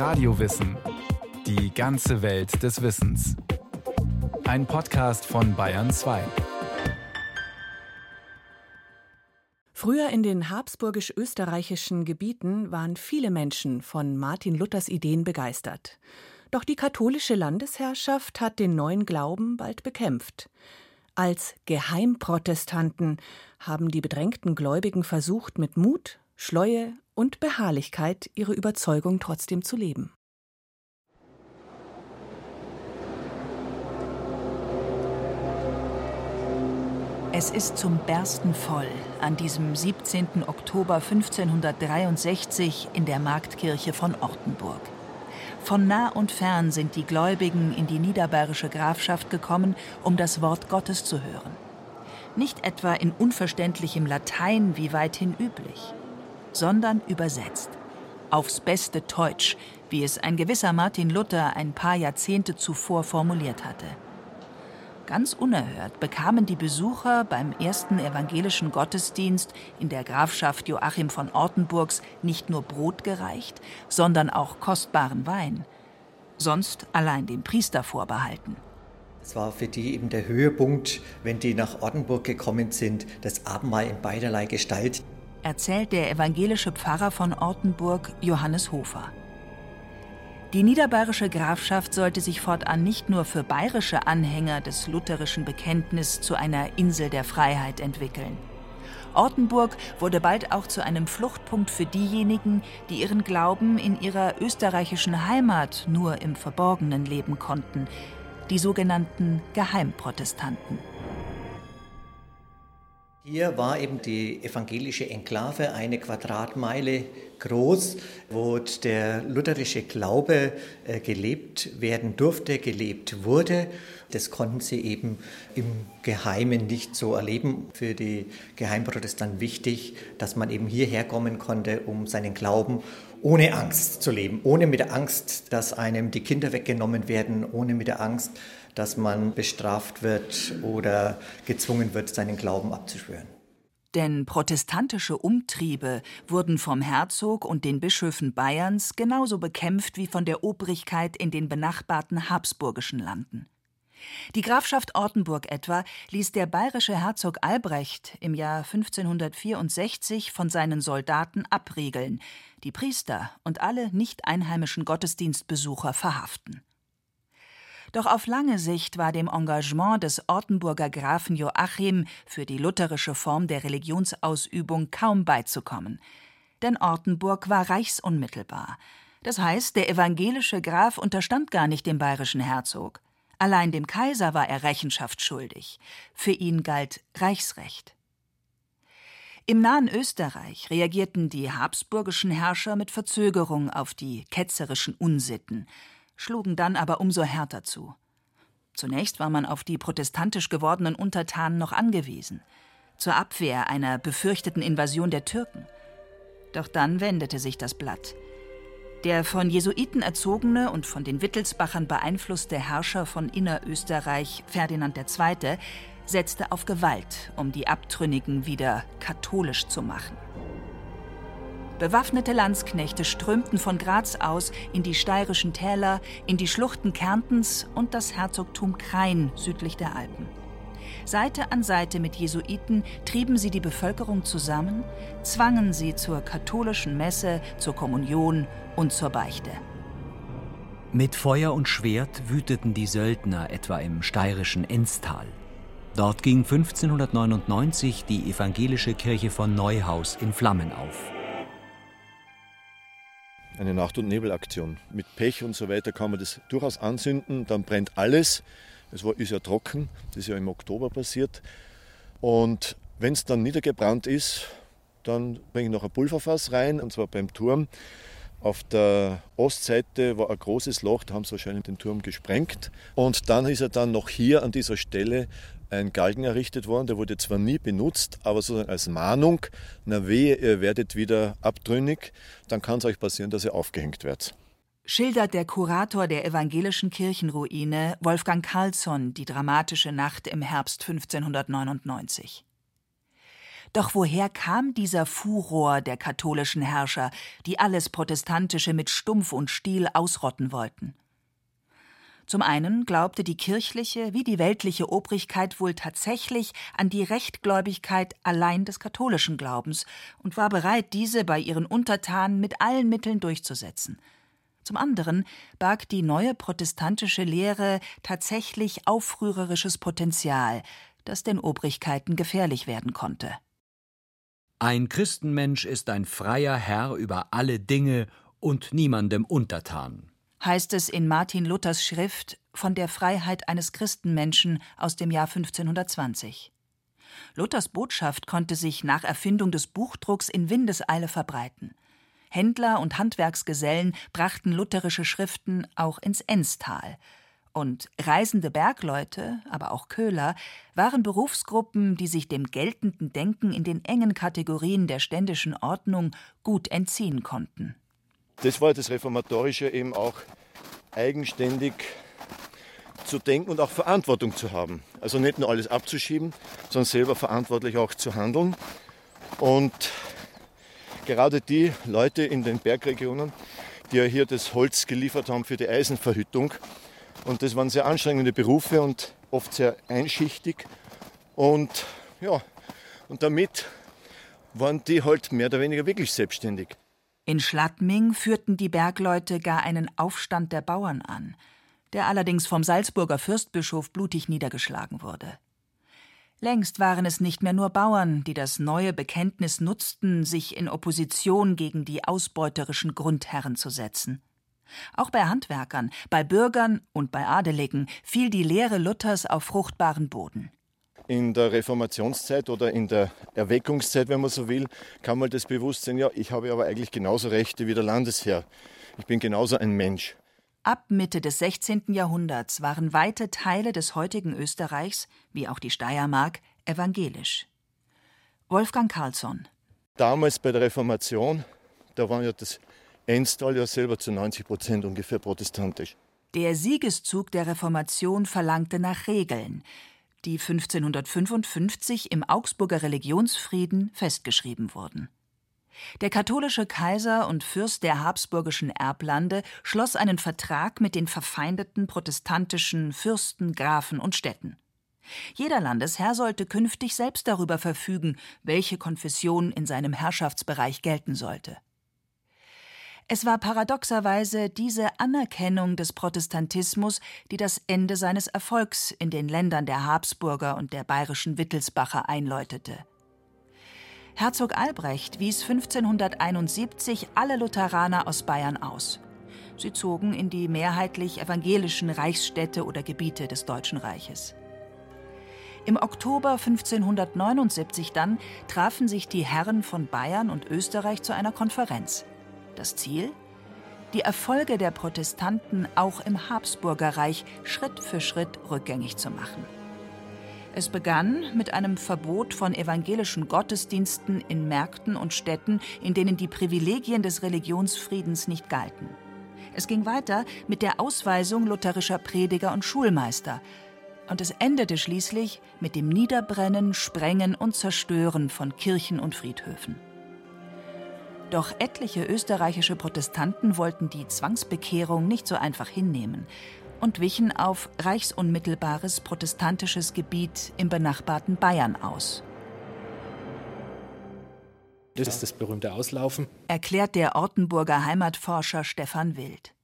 Radiowissen. Die ganze Welt des Wissens. Ein Podcast von Bayern 2. Früher in den habsburgisch-österreichischen Gebieten waren viele Menschen von Martin Luthers Ideen begeistert. Doch die katholische Landesherrschaft hat den neuen Glauben bald bekämpft. Als Geheimprotestanten haben die bedrängten Gläubigen versucht, mit Mut, Schleue und Beharrlichkeit ihre Überzeugung trotzdem zu leben. Es ist zum Bersten voll an diesem 17. Oktober 1563 in der Marktkirche von Ortenburg. Von nah und fern sind die Gläubigen in die niederbayerische Grafschaft gekommen, um das Wort Gottes zu hören. Nicht etwa in unverständlichem Latein wie weithin üblich sondern übersetzt. Aufs beste Deutsch, wie es ein gewisser Martin Luther ein paar Jahrzehnte zuvor formuliert hatte. Ganz unerhört bekamen die Besucher beim ersten evangelischen Gottesdienst in der Grafschaft Joachim von Ortenburgs nicht nur Brot gereicht, sondern auch kostbaren Wein, sonst allein dem Priester vorbehalten. Es war für die eben der Höhepunkt, wenn die nach Ortenburg gekommen sind, das Abendmahl in beiderlei Gestalt erzählt der evangelische Pfarrer von Ortenburg Johannes Hofer. Die niederbayerische Grafschaft sollte sich fortan nicht nur für bayerische Anhänger des lutherischen Bekenntnisses zu einer Insel der Freiheit entwickeln. Ortenburg wurde bald auch zu einem Fluchtpunkt für diejenigen, die ihren Glauben in ihrer österreichischen Heimat nur im Verborgenen leben konnten, die sogenannten Geheimprotestanten. Hier war eben die evangelische Enklave eine Quadratmeile groß, wo der lutherische Glaube äh, gelebt werden durfte, gelebt wurde. Das konnten sie eben im Geheimen nicht so erleben. Für die Geheimprotestanten wichtig, dass man eben hierher kommen konnte, um seinen Glauben ohne Angst zu leben, ohne mit der Angst, dass einem die Kinder weggenommen werden, ohne mit der Angst, dass man bestraft wird oder gezwungen wird, seinen Glauben abzuschwören. Denn protestantische Umtriebe wurden vom Herzog und den Bischöfen Bayerns genauso bekämpft wie von der Obrigkeit in den benachbarten habsburgischen Landen. Die Grafschaft Ortenburg etwa ließ der bayerische Herzog Albrecht im Jahr 1564 von seinen Soldaten abriegeln, die Priester und alle nicht einheimischen Gottesdienstbesucher verhaften. Doch auf lange Sicht war dem Engagement des Ortenburger Grafen Joachim für die lutherische Form der Religionsausübung kaum beizukommen. Denn Ortenburg war reichsunmittelbar. Das heißt, der evangelische Graf unterstand gar nicht dem bayerischen Herzog. Allein dem Kaiser war er Rechenschaft schuldig. Für ihn galt Reichsrecht. Im nahen Österreich reagierten die habsburgischen Herrscher mit Verzögerung auf die ketzerischen Unsitten schlugen dann aber umso härter zu. Zunächst war man auf die protestantisch gewordenen Untertanen noch angewiesen, zur Abwehr einer befürchteten Invasion der Türken. Doch dann wendete sich das Blatt. Der von Jesuiten erzogene und von den Wittelsbachern beeinflusste Herrscher von Innerösterreich, Ferdinand II., setzte auf Gewalt, um die Abtrünnigen wieder katholisch zu machen. Bewaffnete Landsknechte strömten von Graz aus in die steirischen Täler, in die Schluchten Kärntens und das Herzogtum Krain südlich der Alpen. Seite an Seite mit Jesuiten trieben sie die Bevölkerung zusammen, zwangen sie zur katholischen Messe, zur Kommunion und zur Beichte. Mit Feuer und Schwert wüteten die Söldner etwa im steirischen Enstal. Dort ging 1599 die evangelische Kirche von Neuhaus in Flammen auf eine Nacht- und Nebelaktion. Mit Pech und so weiter kann man das durchaus anzünden, dann brennt alles. Es war, ist ja trocken, das ist ja im Oktober passiert. Und wenn es dann niedergebrannt ist, dann bringe ich noch ein Pulverfass rein, und zwar beim Turm. Auf der Ostseite war ein großes Loch, da haben sie wahrscheinlich den Turm gesprengt. Und dann ist er dann noch hier an dieser Stelle ein Galgen errichtet worden, der wurde zwar nie benutzt, aber sozusagen als Mahnung, na wehe, ihr werdet wieder abtrünnig, dann kann es euch passieren, dass ihr aufgehängt werdet. Schildert der Kurator der evangelischen Kirchenruine Wolfgang Carlsson die dramatische Nacht im Herbst 1599. Doch woher kam dieser Furor der katholischen Herrscher, die alles Protestantische mit Stumpf und Stiel ausrotten wollten? Zum einen glaubte die kirchliche wie die weltliche Obrigkeit wohl tatsächlich an die Rechtgläubigkeit allein des katholischen Glaubens und war bereit, diese bei ihren Untertanen mit allen Mitteln durchzusetzen. Zum anderen barg die neue protestantische Lehre tatsächlich aufrührerisches Potenzial, das den Obrigkeiten gefährlich werden konnte. Ein Christenmensch ist ein freier Herr über alle Dinge und niemandem untertan heißt es in Martin Luthers Schrift von der Freiheit eines Christenmenschen aus dem Jahr 1520. Luthers Botschaft konnte sich nach Erfindung des Buchdrucks in Windeseile verbreiten. Händler und Handwerksgesellen brachten lutherische Schriften auch ins Enstal. Und reisende Bergleute, aber auch Köhler, waren Berufsgruppen, die sich dem geltenden Denken in den engen Kategorien der ständischen Ordnung gut entziehen konnten. Das war das Reformatorische eben auch eigenständig zu denken und auch Verantwortung zu haben. Also nicht nur alles abzuschieben, sondern selber verantwortlich auch zu handeln. Und gerade die Leute in den Bergregionen, die ja hier das Holz geliefert haben für die Eisenverhüttung, und das waren sehr anstrengende Berufe und oft sehr einschichtig. Und ja, und damit waren die halt mehr oder weniger wirklich selbstständig. In Schladming führten die Bergleute gar einen Aufstand der Bauern an, der allerdings vom Salzburger Fürstbischof blutig niedergeschlagen wurde. Längst waren es nicht mehr nur Bauern, die das neue Bekenntnis nutzten, sich in Opposition gegen die ausbeuterischen Grundherren zu setzen. Auch bei Handwerkern, bei Bürgern und bei Adeligen fiel die Lehre Luthers auf fruchtbaren Boden in der Reformationszeit oder in der Erweckungszeit, wenn man so will, kam mal das Bewusstsein, ja, ich habe aber eigentlich genauso Rechte wie der Landesherr. Ich bin genauso ein Mensch. Ab Mitte des 16. Jahrhunderts waren weite Teile des heutigen Österreichs, wie auch die Steiermark, evangelisch. Wolfgang Carlsson. Damals bei der Reformation, da war ja das Enstal ja selber zu 90 Prozent ungefähr protestantisch. Der Siegeszug der Reformation verlangte nach Regeln, die 1555 im Augsburger Religionsfrieden festgeschrieben wurden. Der katholische Kaiser und Fürst der habsburgischen Erblande schloss einen Vertrag mit den verfeindeten protestantischen Fürsten, Grafen und Städten. Jeder Landesherr sollte künftig selbst darüber verfügen, welche Konfession in seinem Herrschaftsbereich gelten sollte. Es war paradoxerweise diese Anerkennung des Protestantismus, die das Ende seines Erfolgs in den Ländern der Habsburger und der bayerischen Wittelsbacher einläutete. Herzog Albrecht wies 1571 alle Lutheraner aus Bayern aus. Sie zogen in die mehrheitlich evangelischen Reichsstädte oder Gebiete des Deutschen Reiches. Im Oktober 1579 dann trafen sich die Herren von Bayern und Österreich zu einer Konferenz. Das Ziel? Die Erfolge der Protestanten auch im Habsburgerreich Schritt für Schritt rückgängig zu machen. Es begann mit einem Verbot von evangelischen Gottesdiensten in Märkten und Städten, in denen die Privilegien des Religionsfriedens nicht galten. Es ging weiter mit der Ausweisung lutherischer Prediger und Schulmeister. Und es endete schließlich mit dem Niederbrennen, Sprengen und Zerstören von Kirchen und Friedhöfen. Doch etliche österreichische Protestanten wollten die Zwangsbekehrung nicht so einfach hinnehmen und wichen auf reichsunmittelbares protestantisches Gebiet im benachbarten Bayern aus. Das ist das berühmte Auslaufen, erklärt der Ortenburger Heimatforscher Stefan Wild.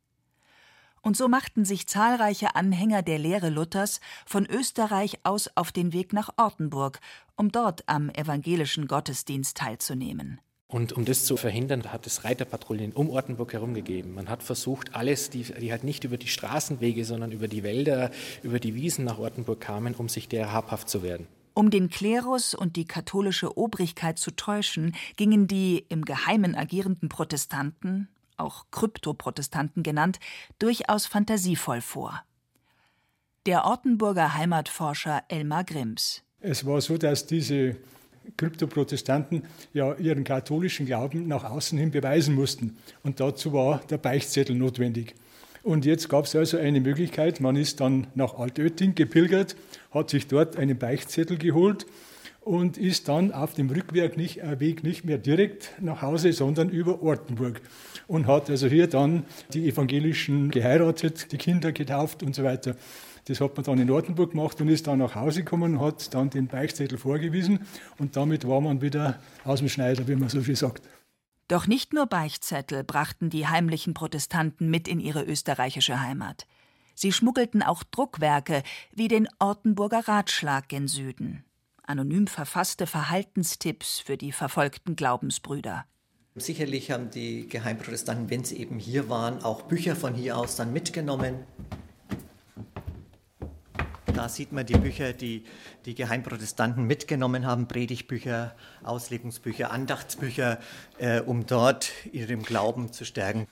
Und so machten sich zahlreiche Anhänger der Lehre Luthers von Österreich aus auf den Weg nach Ortenburg, um dort am evangelischen Gottesdienst teilzunehmen. Und um das zu verhindern, hat es Reiterpatrouillen um Ortenburg herumgegeben. Man hat versucht, alles, die, die halt nicht über die Straßenwege, sondern über die Wälder, über die Wiesen nach Ortenburg kamen, um sich der habhaft zu werden. Um den Klerus und die katholische Obrigkeit zu täuschen, gingen die im Geheimen agierenden Protestanten, auch Kryptoprotestanten genannt, durchaus fantasievoll vor. Der Ortenburger Heimatforscher Elmar Grimms. Es war so, dass diese Kryptoprotestanten ja ihren katholischen Glauben nach außen hin beweisen mussten. Und dazu war der Beichtzettel notwendig. Und jetzt gab es also eine Möglichkeit, man ist dann nach Altötting gepilgert, hat sich dort einen Beichtzettel geholt und ist dann auf dem Rückweg nicht, äh, Weg nicht mehr direkt nach Hause, sondern über Ortenburg und hat also hier dann die Evangelischen geheiratet, die Kinder getauft und so weiter. Das hat man dann in Ortenburg gemacht und ist dann nach Hause gekommen und hat dann den Beichtzettel vorgewiesen und damit war man wieder aus dem Schneider, wie man so schön sagt. Doch nicht nur Beichtzettel brachten die heimlichen Protestanten mit in ihre österreichische Heimat. Sie schmuggelten auch Druckwerke wie den Ortenburger Ratschlag gen Süden. Anonym verfasste Verhaltenstipps für die verfolgten Glaubensbrüder. Sicherlich haben die Geheimprotestanten, wenn sie eben hier waren, auch Bücher von hier aus dann mitgenommen. Da sieht man die Bücher, die die Geheimprotestanten mitgenommen haben, Predigtbücher, Auslegungsbücher, Andachtsbücher, äh, um dort ihrem Glauben zu stärken.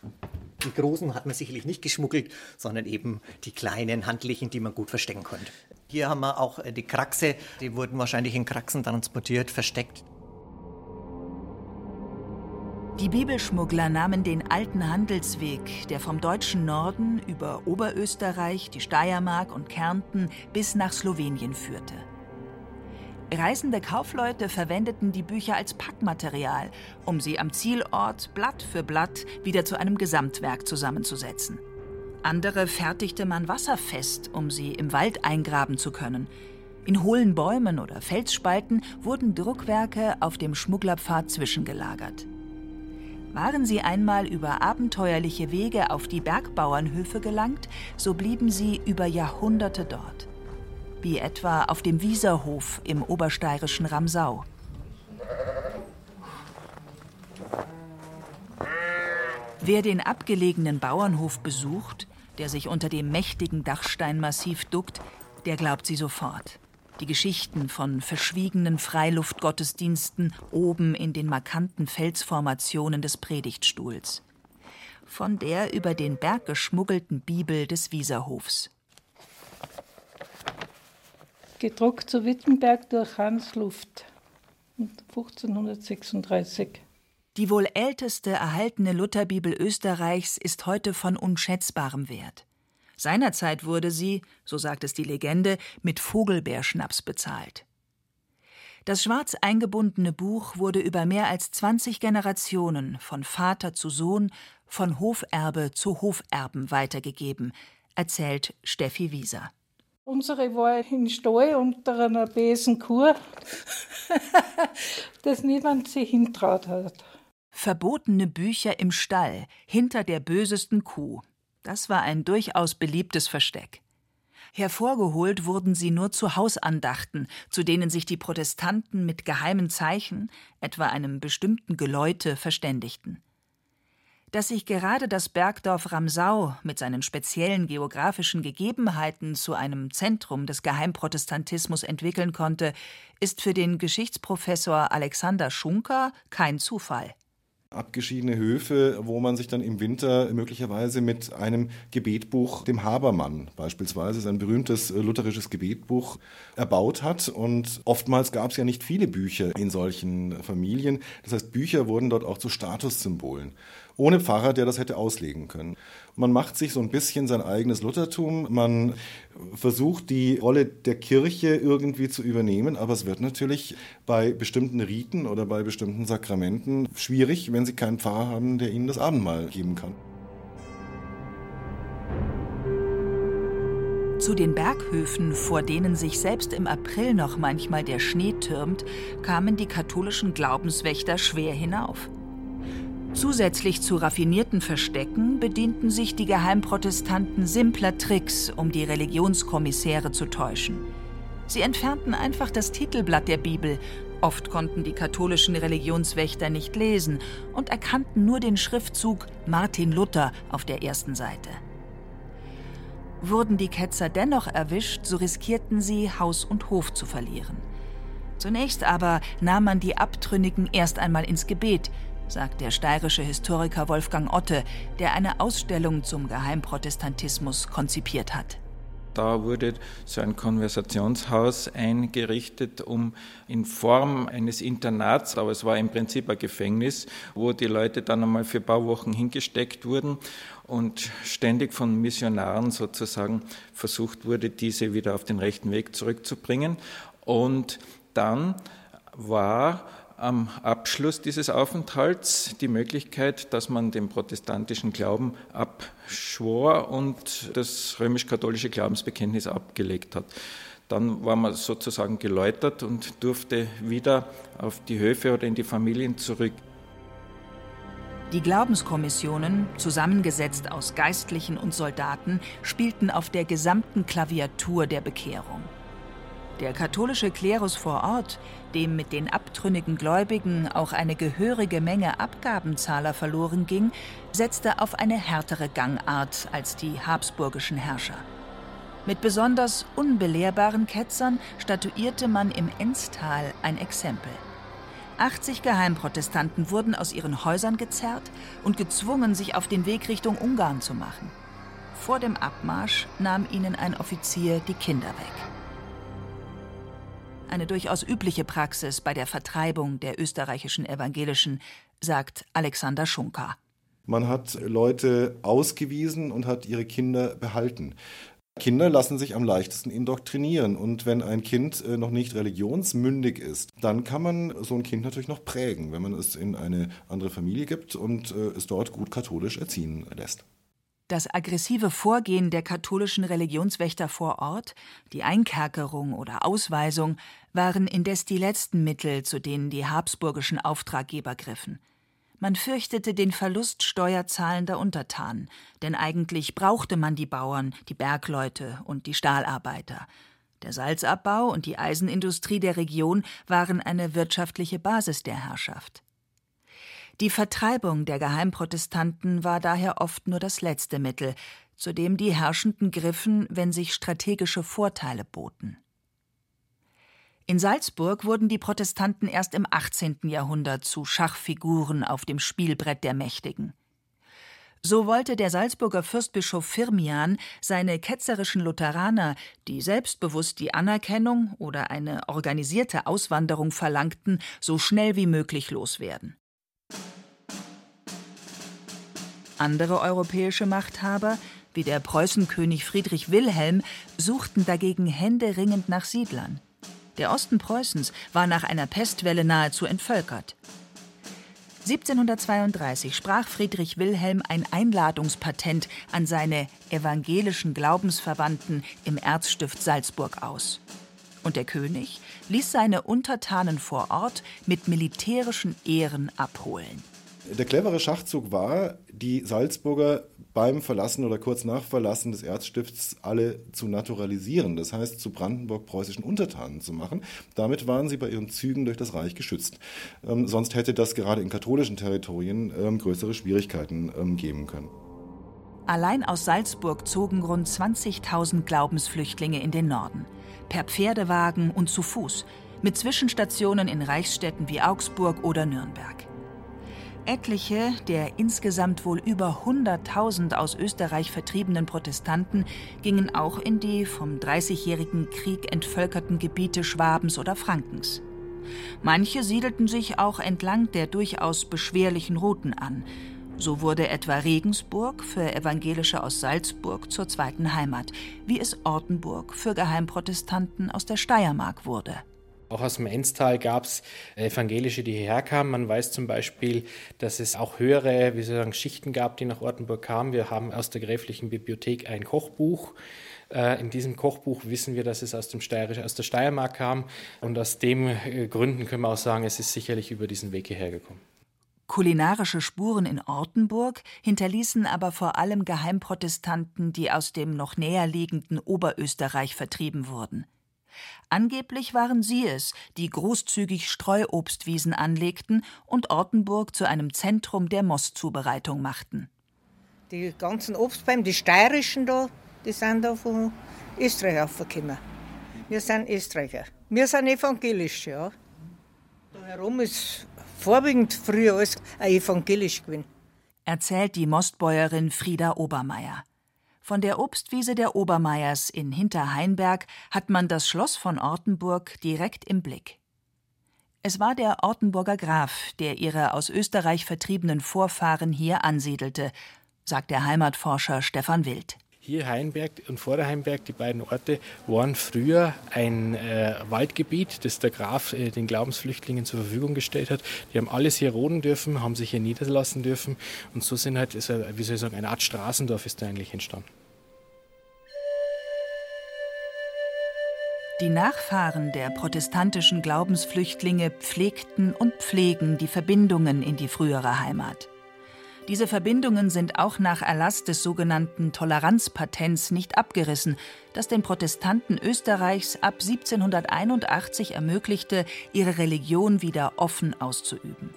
Die großen hat man sicherlich nicht geschmuggelt, sondern eben die kleinen, handlichen, die man gut verstecken konnte. Hier haben wir auch äh, die Kraxe, die wurden wahrscheinlich in Kraxen transportiert, versteckt. Die Bibelschmuggler nahmen den alten Handelsweg, der vom deutschen Norden über Oberösterreich, die Steiermark und Kärnten bis nach Slowenien führte. Reisende Kaufleute verwendeten die Bücher als Packmaterial, um sie am Zielort Blatt für Blatt wieder zu einem Gesamtwerk zusammenzusetzen. Andere fertigte man wasserfest, um sie im Wald eingraben zu können. In hohlen Bäumen oder Felsspalten wurden Druckwerke auf dem Schmugglerpfad zwischengelagert. Waren sie einmal über abenteuerliche Wege auf die Bergbauernhöfe gelangt, so blieben sie über Jahrhunderte dort. Wie etwa auf dem Wieserhof im obersteirischen Ramsau. Wer den abgelegenen Bauernhof besucht, der sich unter dem mächtigen Dachsteinmassiv duckt, der glaubt sie sofort die Geschichten von verschwiegenen Freiluftgottesdiensten oben in den markanten Felsformationen des Predigtstuhls, von der über den Berg geschmuggelten Bibel des Wieserhofs. Gedruckt zu Wittenberg durch Hans Luft 1536. Die wohl älteste erhaltene Lutherbibel Österreichs ist heute von unschätzbarem Wert. Seinerzeit wurde sie, so sagt es die Legende, mit Vogelbeerschnaps bezahlt. Das schwarz eingebundene Buch wurde über mehr als 20 Generationen von Vater zu Sohn, von Hoferbe zu Hoferben weitergegeben, erzählt Steffi Wieser. Unsere war in Stall unter einer Besenkur, dass niemand sich hintraut hat. Verbotene Bücher im Stall, hinter der bösesten Kuh. Das war ein durchaus beliebtes Versteck. Hervorgeholt wurden sie nur zu Hausandachten, zu denen sich die Protestanten mit geheimen Zeichen, etwa einem bestimmten Geläute, verständigten. Dass sich gerade das Bergdorf Ramsau mit seinen speziellen geografischen Gegebenheiten zu einem Zentrum des Geheimprotestantismus entwickeln konnte, ist für den Geschichtsprofessor Alexander Schunker kein Zufall abgeschiedene Höfe, wo man sich dann im Winter möglicherweise mit einem Gebetbuch, dem Habermann beispielsweise, ist ein berühmtes äh, lutherisches Gebetbuch, erbaut hat. Und oftmals gab es ja nicht viele Bücher in solchen Familien. Das heißt, Bücher wurden dort auch zu Statussymbolen ohne Pfarrer, der das hätte auslegen können. Man macht sich so ein bisschen sein eigenes Luthertum, man versucht die Rolle der Kirche irgendwie zu übernehmen, aber es wird natürlich bei bestimmten Riten oder bei bestimmten Sakramenten schwierig, wenn Sie keinen Pfarrer haben, der Ihnen das Abendmahl geben kann. Zu den Berghöfen, vor denen sich selbst im April noch manchmal der Schnee türmt, kamen die katholischen Glaubenswächter schwer hinauf. Zusätzlich zu raffinierten Verstecken bedienten sich die Geheimprotestanten simpler Tricks, um die Religionskommissäre zu täuschen. Sie entfernten einfach das Titelblatt der Bibel. Oft konnten die katholischen Religionswächter nicht lesen und erkannten nur den Schriftzug Martin Luther auf der ersten Seite. Wurden die Ketzer dennoch erwischt, so riskierten sie, Haus und Hof zu verlieren. Zunächst aber nahm man die Abtrünnigen erst einmal ins Gebet, sagt der steirische Historiker Wolfgang Otte, der eine Ausstellung zum Geheimprotestantismus konzipiert hat. Da wurde so ein Konversationshaus eingerichtet, um in Form eines Internats, aber es war im Prinzip ein Gefängnis, wo die Leute dann einmal für ein paar Wochen hingesteckt wurden und ständig von Missionaren sozusagen versucht wurde, diese wieder auf den rechten Weg zurückzubringen. Und dann war am Abschluss dieses Aufenthalts die Möglichkeit, dass man den protestantischen Glauben abschwor und das römisch-katholische Glaubensbekenntnis abgelegt hat. Dann war man sozusagen geläutert und durfte wieder auf die Höfe oder in die Familien zurück. Die Glaubenskommissionen, zusammengesetzt aus Geistlichen und Soldaten, spielten auf der gesamten Klaviatur der Bekehrung. Der katholische Klerus vor Ort, dem mit den abtrünnigen Gläubigen auch eine gehörige Menge Abgabenzahler verloren ging, setzte auf eine härtere Gangart als die habsburgischen Herrscher. Mit besonders unbelehrbaren Ketzern statuierte man im Enztal ein Exempel. 80 Geheimprotestanten wurden aus ihren Häusern gezerrt und gezwungen, sich auf den Weg Richtung Ungarn zu machen. Vor dem Abmarsch nahm ihnen ein Offizier die Kinder weg eine durchaus übliche Praxis bei der Vertreibung der österreichischen Evangelischen, sagt Alexander Schunka. Man hat Leute ausgewiesen und hat ihre Kinder behalten. Kinder lassen sich am leichtesten indoktrinieren. Und wenn ein Kind äh, noch nicht religionsmündig ist, dann kann man so ein Kind natürlich noch prägen, wenn man es in eine andere Familie gibt und äh, es dort gut katholisch erziehen lässt. Das aggressive Vorgehen der katholischen Religionswächter vor Ort, die Einkerkerung oder Ausweisung, waren indes die letzten Mittel, zu denen die habsburgischen Auftraggeber griffen. Man fürchtete den Verlust steuerzahlender Untertanen, denn eigentlich brauchte man die Bauern, die Bergleute und die Stahlarbeiter. Der Salzabbau und die Eisenindustrie der Region waren eine wirtschaftliche Basis der Herrschaft. Die Vertreibung der Geheimprotestanten war daher oft nur das letzte Mittel, zu dem die Herrschenden griffen, wenn sich strategische Vorteile boten. In Salzburg wurden die Protestanten erst im 18. Jahrhundert zu Schachfiguren auf dem Spielbrett der Mächtigen. So wollte der Salzburger Fürstbischof Firmian seine ketzerischen Lutheraner, die selbstbewusst die Anerkennung oder eine organisierte Auswanderung verlangten, so schnell wie möglich loswerden. Andere europäische Machthaber, wie der Preußenkönig Friedrich Wilhelm, suchten dagegen händeringend nach Siedlern. Der Osten Preußens war nach einer Pestwelle nahezu entvölkert. 1732 sprach Friedrich Wilhelm ein Einladungspatent an seine evangelischen Glaubensverwandten im Erzstift Salzburg aus. Und der König ließ seine Untertanen vor Ort mit militärischen Ehren abholen. Der clevere Schachzug war, die Salzburger beim Verlassen oder kurz nach Verlassen des Erzstifts alle zu naturalisieren, das heißt zu brandenburg-preußischen Untertanen zu machen. Damit waren sie bei ihren Zügen durch das Reich geschützt. Ähm, sonst hätte das gerade in katholischen Territorien ähm, größere Schwierigkeiten ähm, geben können. Allein aus Salzburg zogen rund 20.000 Glaubensflüchtlinge in den Norden. Per Pferdewagen und zu Fuß, mit Zwischenstationen in Reichsstädten wie Augsburg oder Nürnberg. Etliche der insgesamt wohl über 100.000 aus Österreich vertriebenen Protestanten gingen auch in die vom Dreißigjährigen Krieg entvölkerten Gebiete Schwabens oder Frankens. Manche siedelten sich auch entlang der durchaus beschwerlichen Routen an. So wurde etwa Regensburg für Evangelische aus Salzburg zur zweiten Heimat, wie es Ortenburg für Geheimprotestanten aus der Steiermark wurde. Auch aus dem Enztal gab es Evangelische, die hierher kamen. Man weiß zum Beispiel, dass es auch höhere wie sagen, Schichten gab, die nach Ortenburg kamen. Wir haben aus der gräflichen Bibliothek ein Kochbuch. Äh, in diesem Kochbuch wissen wir, dass es aus, dem Steirisch, aus der Steiermark kam. Und aus dem äh, Gründen können wir auch sagen, es ist sicherlich über diesen Weg hierher gekommen. Kulinarische Spuren in Ortenburg hinterließen aber vor allem Geheimprotestanten, die aus dem noch näher liegenden Oberösterreich vertrieben wurden. Angeblich waren sie es, die großzügig Streuobstwiesen anlegten und Ortenburg zu einem Zentrum der Mostzubereitung machten. Die ganzen Obstbäume, die steirischen da, die sind da von Österreich aufgekommen. Wir sind Österreicher. Wir sind evangelisch, ja. Herum ist vorwiegend früher alles evangelisch gewesen. Erzählt die Mostbäuerin Frieda Obermeier. Von der Obstwiese der Obermeiers in Hinterheinberg hat man das Schloss von Ortenburg direkt im Blick. Es war der Ortenburger Graf, der ihre aus Österreich vertriebenen Vorfahren hier ansiedelte, sagt der Heimatforscher Stefan Wild. Hier Heinberg und Vorderheimberg, die beiden Orte, waren früher ein äh, Waldgebiet, das der Graf äh, den Glaubensflüchtlingen zur Verfügung gestellt hat. Die haben alles hier roden dürfen, haben sich hier niederlassen dürfen und so sind halt, ist, wie soll ich sagen, eine Art Straßendorf ist da eigentlich entstanden. Die Nachfahren der protestantischen Glaubensflüchtlinge pflegten und pflegen die Verbindungen in die frühere Heimat. Diese Verbindungen sind auch nach Erlass des sogenannten Toleranzpatents nicht abgerissen, das den Protestanten Österreichs ab 1781 ermöglichte, ihre Religion wieder offen auszuüben.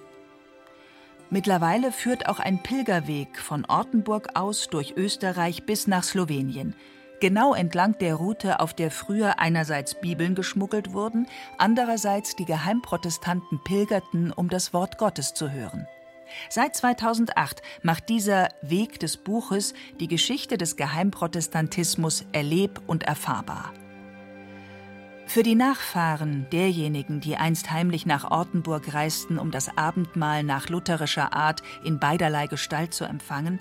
Mittlerweile führt auch ein Pilgerweg von Ortenburg aus durch Österreich bis nach Slowenien – genau entlang der Route, auf der früher einerseits Bibeln geschmuggelt wurden, andererseits die Geheimprotestanten pilgerten, um das Wort Gottes zu hören. Seit 2008 macht dieser Weg des Buches die Geschichte des Geheimprotestantismus erleb- und erfahrbar. Für die Nachfahren derjenigen, die einst heimlich nach Ortenburg reisten, um das Abendmahl nach lutherischer Art in beiderlei Gestalt zu empfangen,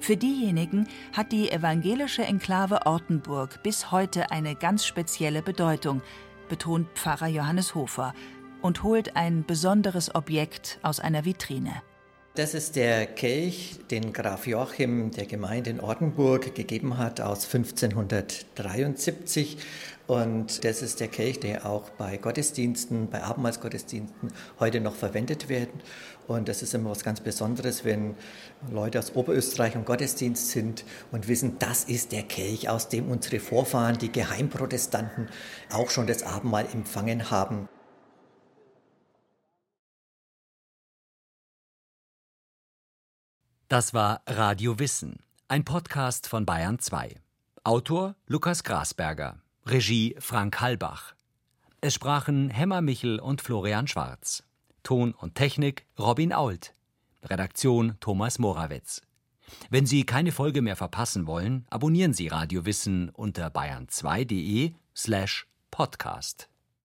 für diejenigen hat die evangelische Enklave Ortenburg bis heute eine ganz spezielle Bedeutung, betont Pfarrer Johannes Hofer und holt ein besonderes Objekt aus einer Vitrine. Das ist der Kelch, den Graf Joachim der Gemeinde in Ortenburg gegeben hat aus 1573. Und das ist der Kelch, der auch bei Gottesdiensten, bei Abendmahlsgottesdiensten heute noch verwendet wird. Und das ist immer was ganz Besonderes, wenn Leute aus Oberösterreich im Gottesdienst sind und wissen, das ist der Kelch, aus dem unsere Vorfahren, die Geheimprotestanten, auch schon das Abendmahl empfangen haben. Das war Radio Wissen, ein Podcast von Bayern 2. Autor Lukas Grasberger, Regie Frank Halbach. Es sprachen Hemmer Michel und Florian Schwarz. Ton und Technik Robin Ault. Redaktion Thomas Morawetz. Wenn Sie keine Folge mehr verpassen wollen, abonnieren Sie Radio Wissen unter bayern2.de slash podcast.